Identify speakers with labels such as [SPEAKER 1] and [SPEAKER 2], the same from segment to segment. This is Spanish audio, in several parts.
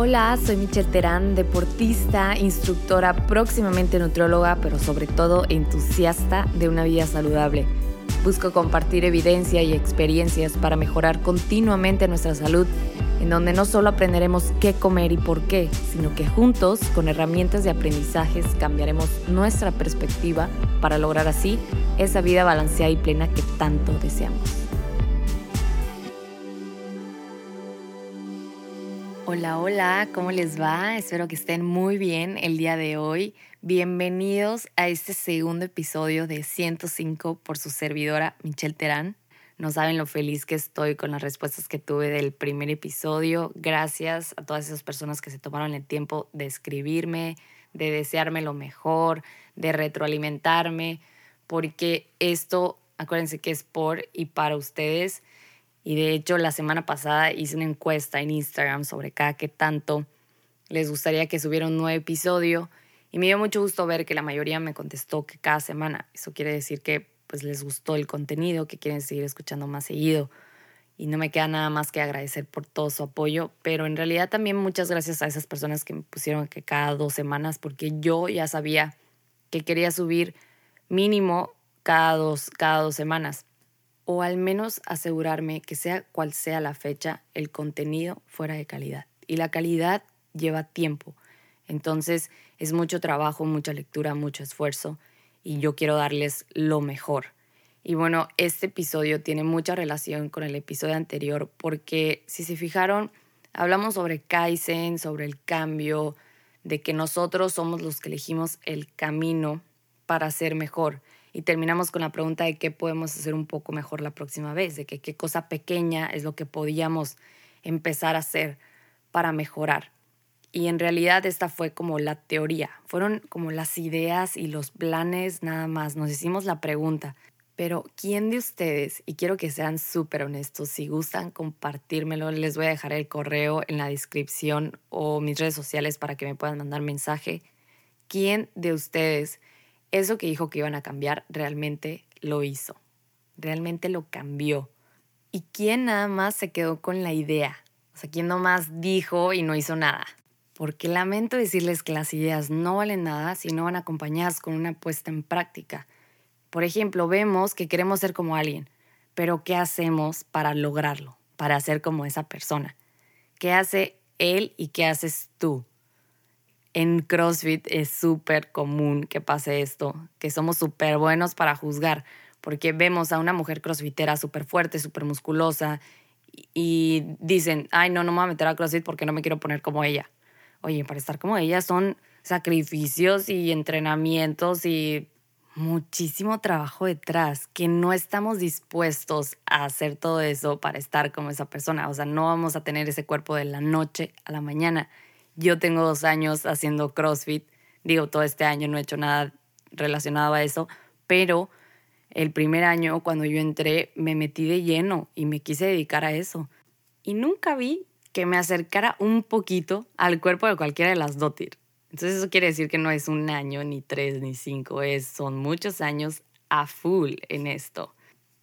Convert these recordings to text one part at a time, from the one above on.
[SPEAKER 1] Hola, soy Michelle Terán, deportista, instructora, próximamente nutrióloga, pero sobre todo entusiasta de una vida saludable. Busco compartir evidencia y experiencias para mejorar continuamente nuestra salud, en donde no solo aprenderemos qué comer y por qué, sino que juntos, con herramientas de aprendizajes, cambiaremos nuestra perspectiva para lograr así esa vida balanceada y plena que tanto deseamos. Hola, hola, ¿cómo les va? Espero que estén muy bien el día de hoy. Bienvenidos a este segundo episodio de 105 por su servidora Michelle Terán. No saben lo feliz que estoy con las respuestas que tuve del primer episodio. Gracias a todas esas personas que se tomaron el tiempo de escribirme, de desearme lo mejor, de retroalimentarme, porque esto, acuérdense que es por y para ustedes y de hecho, la semana pasada hice una encuesta en Instagram sobre cada qué tanto les gustaría que subiera un nuevo episodio. Y me dio mucho gusto ver que la mayoría me contestó que cada semana. Eso quiere decir que pues les gustó el contenido, que quieren seguir escuchando más seguido. Y no me queda nada más que agradecer por todo su apoyo, pero en realidad también muchas gracias a esas personas que me pusieron que cada dos semanas, porque yo ya sabía que quería subir mínimo cada dos, cada dos semanas o al menos asegurarme que sea cual sea la fecha, el contenido fuera de calidad. Y la calidad lleva tiempo. Entonces es mucho trabajo, mucha lectura, mucho esfuerzo y yo quiero darles lo mejor. Y bueno, este episodio tiene mucha relación con el episodio anterior porque si se fijaron, hablamos sobre Kaizen, sobre el cambio, de que nosotros somos los que elegimos el camino para ser mejor y terminamos con la pregunta de qué podemos hacer un poco mejor la próxima vez, de qué cosa pequeña es lo que podíamos empezar a hacer para mejorar. Y en realidad esta fue como la teoría, fueron como las ideas y los planes nada más. Nos hicimos la pregunta, pero ¿quién de ustedes, y quiero que sean súper honestos, si gustan compartírmelo, les voy a dejar el correo en la descripción o mis redes sociales para que me puedan mandar mensaje, ¿quién de ustedes eso que dijo que iban a cambiar realmente lo hizo, realmente lo cambió. ¿Y quién nada más se quedó con la idea? O sea, ¿quién nomás dijo y no hizo nada? Porque lamento decirles que las ideas no valen nada si no van acompañadas con una puesta en práctica. Por ejemplo, vemos que queremos ser como alguien, pero ¿qué hacemos para lograrlo? Para ser como esa persona. ¿Qué hace él y qué haces tú? En CrossFit es súper común que pase esto, que somos súper buenos para juzgar, porque vemos a una mujer crossfitera súper fuerte, súper musculosa, y dicen, ay, no, no me voy a meter a CrossFit porque no me quiero poner como ella. Oye, para estar como ella son sacrificios y entrenamientos y muchísimo trabajo detrás, que no estamos dispuestos a hacer todo eso para estar como esa persona. O sea, no vamos a tener ese cuerpo de la noche a la mañana. Yo tengo dos años haciendo CrossFit. Digo, todo este año no he hecho nada relacionado a eso, pero el primer año cuando yo entré me metí de lleno y me quise dedicar a eso. Y nunca vi que me acercara un poquito al cuerpo de cualquiera de las dotir. Entonces eso quiere decir que no es un año, ni tres, ni cinco, es, son muchos años a full en esto.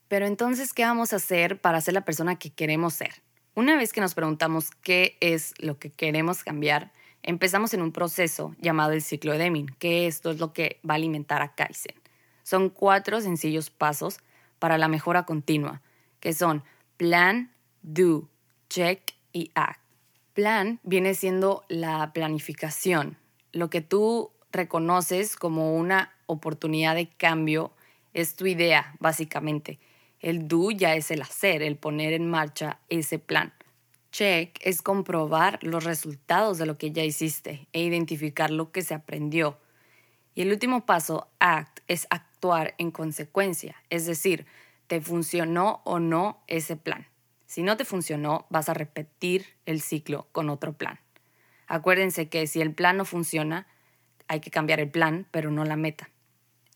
[SPEAKER 1] Pero entonces, ¿qué vamos a hacer para ser la persona que queremos ser? Una vez que nos preguntamos qué es lo que queremos cambiar, empezamos en un proceso llamado el ciclo de Deming, que esto es lo que va a alimentar a Kaizen. Son cuatro sencillos pasos para la mejora continua, que son plan, do, check y act. Plan viene siendo la planificación, lo que tú reconoces como una oportunidad de cambio es tu idea, básicamente. El do ya es el hacer, el poner en marcha ese plan. Check es comprobar los resultados de lo que ya hiciste e identificar lo que se aprendió. Y el último paso, act, es actuar en consecuencia, es decir, te funcionó o no ese plan. Si no te funcionó, vas a repetir el ciclo con otro plan. Acuérdense que si el plan no funciona, hay que cambiar el plan, pero no la meta.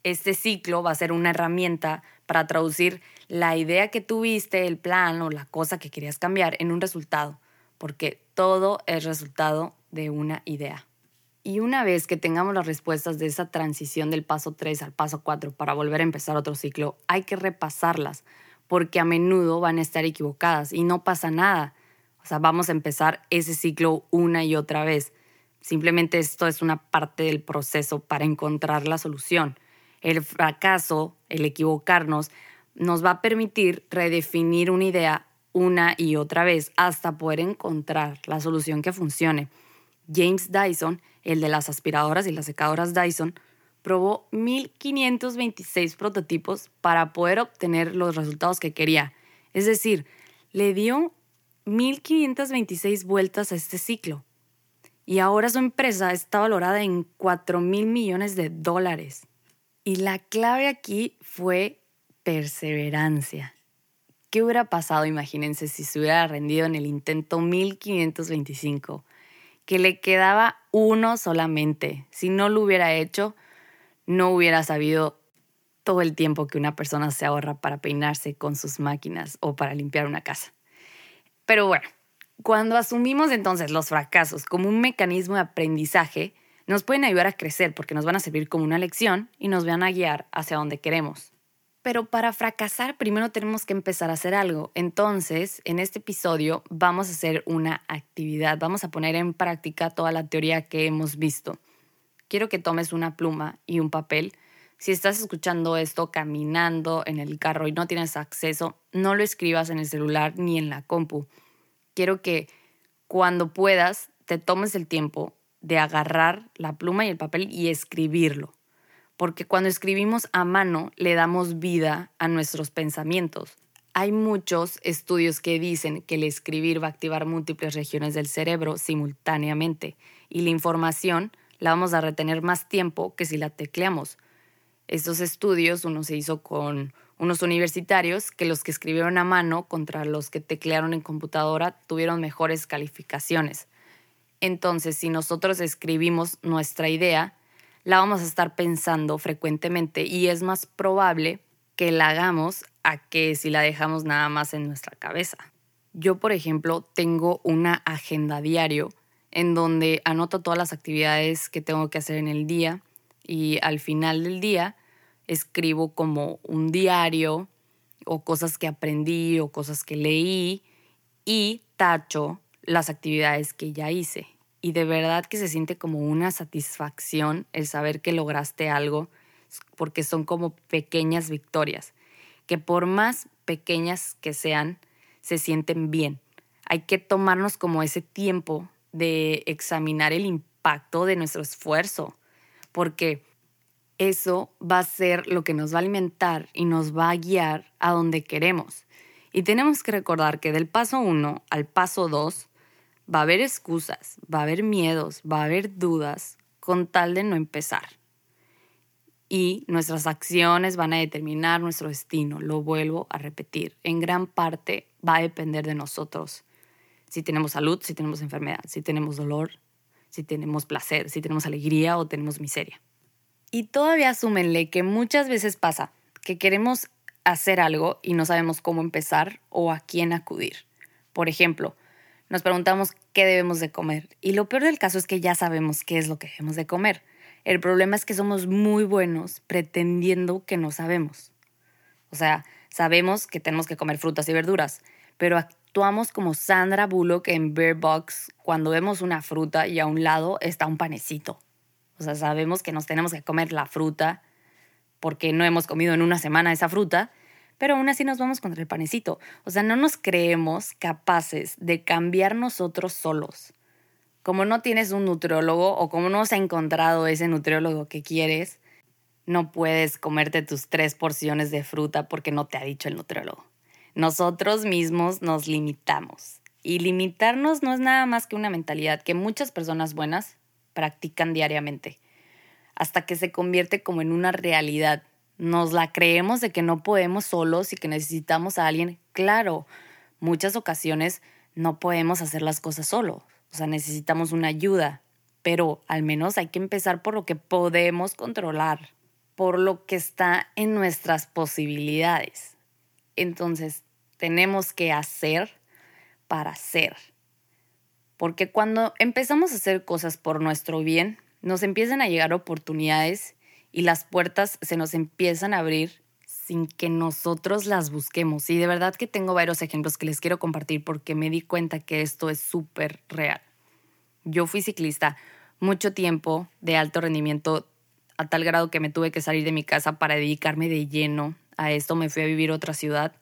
[SPEAKER 1] Este ciclo va a ser una herramienta para traducir la idea que tuviste, el plan o la cosa que querías cambiar en un resultado, porque todo es resultado de una idea. Y una vez que tengamos las respuestas de esa transición del paso 3 al paso 4 para volver a empezar otro ciclo, hay que repasarlas, porque a menudo van a estar equivocadas y no pasa nada. O sea, vamos a empezar ese ciclo una y otra vez. Simplemente esto es una parte del proceso para encontrar la solución. El fracaso, el equivocarnos, nos va a permitir redefinir una idea una y otra vez hasta poder encontrar la solución que funcione. James Dyson, el de las aspiradoras y las secadoras Dyson, probó 1526 prototipos para poder obtener los resultados que quería. Es decir, le dio 1526 vueltas a este ciclo. Y ahora su empresa está valorada en 4 mil millones de dólares. Y la clave aquí fue perseverancia. ¿Qué hubiera pasado, imagínense, si se hubiera rendido en el intento 1525? Que le quedaba uno solamente. Si no lo hubiera hecho, no hubiera sabido todo el tiempo que una persona se ahorra para peinarse con sus máquinas o para limpiar una casa. Pero bueno, cuando asumimos entonces los fracasos como un mecanismo de aprendizaje, nos pueden ayudar a crecer porque nos van a servir como una lección y nos van a guiar hacia donde queremos. Pero para fracasar primero tenemos que empezar a hacer algo. Entonces, en este episodio vamos a hacer una actividad, vamos a poner en práctica toda la teoría que hemos visto quiero que tomes una pluma y un papel. Si estás escuchando esto caminando en el carro y no tienes acceso, no lo escribas en el celular ni en la compu. Quiero que cuando puedas te tomes el tiempo de agarrar la pluma y el papel y escribirlo. Porque cuando escribimos a mano le damos vida a nuestros pensamientos. Hay muchos estudios que dicen que el escribir va a activar múltiples regiones del cerebro simultáneamente y la información la vamos a retener más tiempo que si la tecleamos. Estos estudios, uno se hizo con unos universitarios que los que escribieron a mano contra los que teclearon en computadora tuvieron mejores calificaciones. Entonces, si nosotros escribimos nuestra idea, la vamos a estar pensando frecuentemente y es más probable que la hagamos a que si la dejamos nada más en nuestra cabeza. Yo, por ejemplo, tengo una agenda diario en donde anoto todas las actividades que tengo que hacer en el día y al final del día escribo como un diario o cosas que aprendí o cosas que leí y tacho las actividades que ya hice. Y de verdad que se siente como una satisfacción el saber que lograste algo porque son como pequeñas victorias, que por más pequeñas que sean, se sienten bien. Hay que tomarnos como ese tiempo de examinar el impacto de nuestro esfuerzo, porque eso va a ser lo que nos va a alimentar y nos va a guiar a donde queremos. Y tenemos que recordar que del paso 1 al paso 2 va a haber excusas, va a haber miedos, va a haber dudas con tal de no empezar. Y nuestras acciones van a determinar nuestro destino, lo vuelvo a repetir. En gran parte va a depender de nosotros si tenemos salud, si tenemos enfermedad, si tenemos dolor, si tenemos placer, si tenemos alegría o tenemos miseria. Y todavía asúmenle que muchas veces pasa que queremos hacer algo y no sabemos cómo empezar o a quién acudir. Por ejemplo, nos preguntamos qué debemos de comer y lo peor del caso es que ya sabemos qué es lo que debemos de comer. El problema es que somos muy buenos pretendiendo que no sabemos. O sea, sabemos que tenemos que comer frutas y verduras, pero actuamos como Sandra Bullock en Bear Box cuando vemos una fruta y a un lado está un panecito. O sea, sabemos que nos tenemos que comer la fruta porque no hemos comido en una semana esa fruta, pero aún así nos vamos contra el panecito. O sea, no nos creemos capaces de cambiar nosotros solos. Como no tienes un nutriólogo o como no se ha encontrado ese nutriólogo que quieres, no puedes comerte tus tres porciones de fruta porque no te ha dicho el nutriólogo. Nosotros mismos nos limitamos. Y limitarnos no es nada más que una mentalidad que muchas personas buenas practican diariamente, hasta que se convierte como en una realidad. Nos la creemos de que no podemos solos y que necesitamos a alguien. Claro, muchas ocasiones no podemos hacer las cosas solos, o sea, necesitamos una ayuda, pero al menos hay que empezar por lo que podemos controlar, por lo que está en nuestras posibilidades. Entonces, tenemos que hacer para ser. Porque cuando empezamos a hacer cosas por nuestro bien, nos empiezan a llegar oportunidades y las puertas se nos empiezan a abrir sin que nosotros las busquemos. Y de verdad que tengo varios ejemplos que les quiero compartir porque me di cuenta que esto es súper real. Yo fui ciclista mucho tiempo de alto rendimiento a tal grado que me tuve que salir de mi casa para dedicarme de lleno a esto. Me fui a vivir a otra ciudad.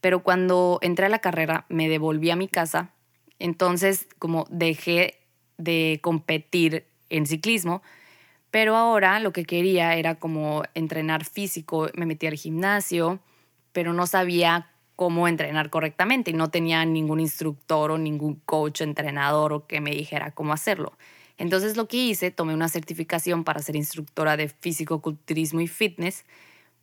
[SPEAKER 1] Pero cuando entré a la carrera me devolví a mi casa. Entonces como dejé de competir en ciclismo, pero ahora lo que quería era como entrenar físico, me metí al gimnasio, pero no sabía cómo entrenar correctamente y no tenía ningún instructor o ningún coach, entrenador o que me dijera cómo hacerlo. Entonces lo que hice, tomé una certificación para ser instructora de físico-culturismo y fitness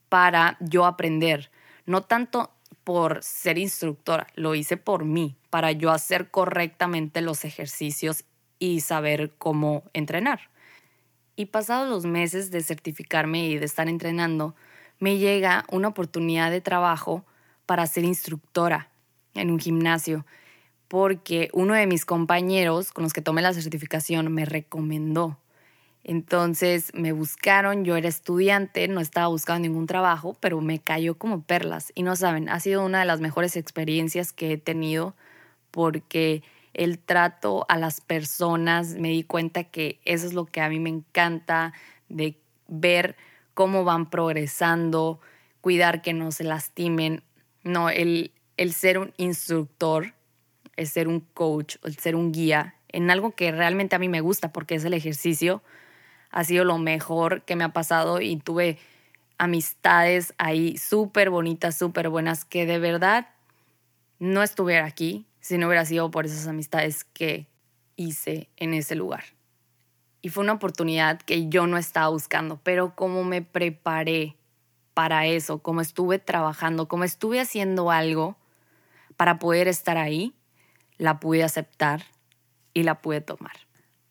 [SPEAKER 1] para yo aprender, no tanto por ser instructora, lo hice por mí, para yo hacer correctamente los ejercicios y saber cómo entrenar. Y pasados los meses de certificarme y de estar entrenando, me llega una oportunidad de trabajo para ser instructora en un gimnasio, porque uno de mis compañeros con los que tomé la certificación me recomendó. Entonces me buscaron, yo era estudiante, no estaba buscando ningún trabajo, pero me cayó como perlas. Y no saben, ha sido una de las mejores experiencias que he tenido porque el trato a las personas, me di cuenta que eso es lo que a mí me encanta, de ver cómo van progresando, cuidar que no se lastimen. No, el, el ser un instructor, el ser un coach, el ser un guía en algo que realmente a mí me gusta porque es el ejercicio, ha sido lo mejor que me ha pasado y tuve amistades ahí súper bonitas, súper buenas, que de verdad no estuviera aquí si no hubiera sido por esas amistades que hice en ese lugar. Y fue una oportunidad que yo no estaba buscando, pero como me preparé para eso, como estuve trabajando, como estuve haciendo algo para poder estar ahí, la pude aceptar y la pude tomar.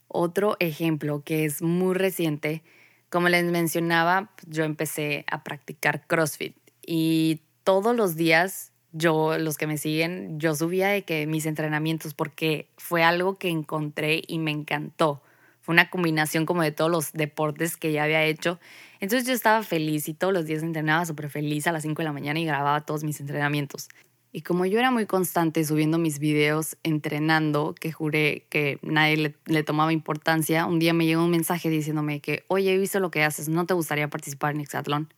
[SPEAKER 1] Otro ejemplo que es muy reciente, como les mencionaba, yo empecé a practicar CrossFit y todos los días yo, los que me siguen, yo subía de que mis entrenamientos porque fue algo que encontré y me encantó. Fue una combinación como de todos los deportes que ya había hecho. Entonces yo estaba feliz y todos los días entrenaba súper feliz a las 5 de la mañana y grababa todos mis entrenamientos. Y como yo era muy constante subiendo mis videos entrenando, que juré que nadie le, tomaba importancia, un día me llegó un mensaje diciéndome que, oye, he visto lo que haces, ¿no te gustaría participar en Exatlón?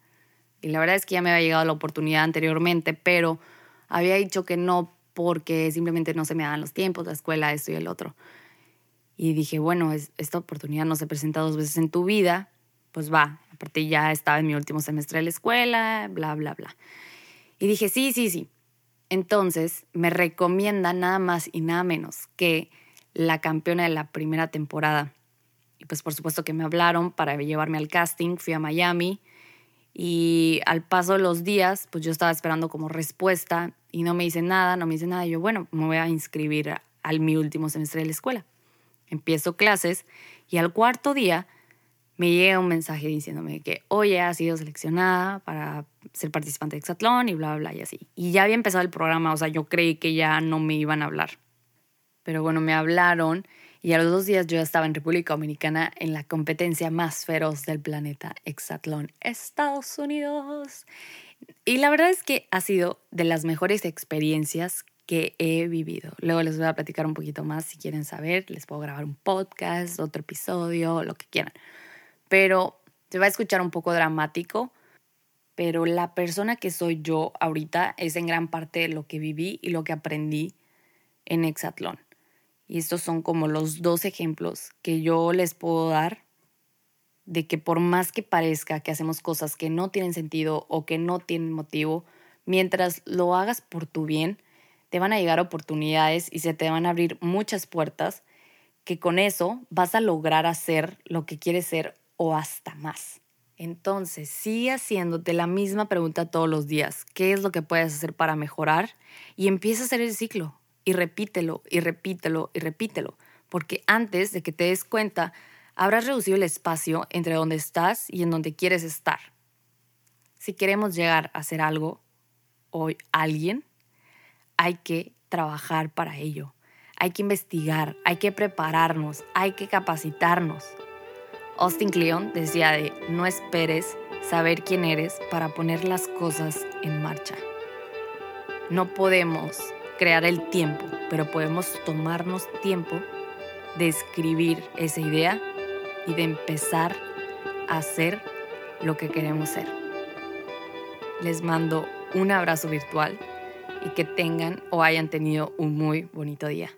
[SPEAKER 1] Y la verdad es que ya me había llegado la oportunidad anteriormente, pero había dicho que no porque simplemente no se me daban los tiempos, la escuela, esto y el otro. Y dije, bueno, esta oportunidad no se presenta dos veces en tu vida, pues va. Aparte ya estaba en mi último semestre de la escuela, bla, bla, bla. Y dije, sí, sí, sí. Entonces me recomienda nada más y nada menos que la campeona de la primera temporada. Y pues por supuesto que me hablaron para llevarme al casting, fui a Miami y al paso de los días, pues yo estaba esperando como respuesta y no me dice nada, no me dice nada. Y yo, bueno, me voy a inscribir al mi último semestre de la escuela. Empiezo clases y al cuarto día me llega un mensaje diciéndome que, oye, ha sido seleccionada para ser participante de Exatlón y bla, bla, bla, y así. Y ya había empezado el programa, o sea, yo creí que ya no me iban a hablar. Pero bueno, me hablaron y a los dos días yo estaba en República Dominicana en la competencia más feroz del planeta, Exatlón, Estados Unidos. Y la verdad es que ha sido de las mejores experiencias que he vivido. Luego les voy a platicar un poquito más si quieren saber. Les puedo grabar un podcast, otro episodio, lo que quieran. Pero se va a escuchar un poco dramático, pero la persona que soy yo ahorita es en gran parte lo que viví y lo que aprendí en Exatlón. Y estos son como los dos ejemplos que yo les puedo dar de que por más que parezca que hacemos cosas que no tienen sentido o que no tienen motivo, mientras lo hagas por tu bien, te van a llegar oportunidades y se te van a abrir muchas puertas que con eso vas a lograr hacer lo que quieres ser o hasta más. Entonces, sigue haciéndote la misma pregunta todos los días. ¿Qué es lo que puedes hacer para mejorar? Y empieza a hacer el ciclo y repítelo y repítelo y repítelo, porque antes de que te des cuenta, habrás reducido el espacio entre donde estás y en donde quieres estar. Si queremos llegar a hacer algo o alguien, hay que trabajar para ello. Hay que investigar, hay que prepararnos, hay que capacitarnos. Austin Kleon decía de no esperes saber quién eres para poner las cosas en marcha. No podemos crear el tiempo, pero podemos tomarnos tiempo de escribir esa idea y de empezar a hacer lo que queremos ser. Les mando un abrazo virtual y que tengan o hayan tenido un muy bonito día.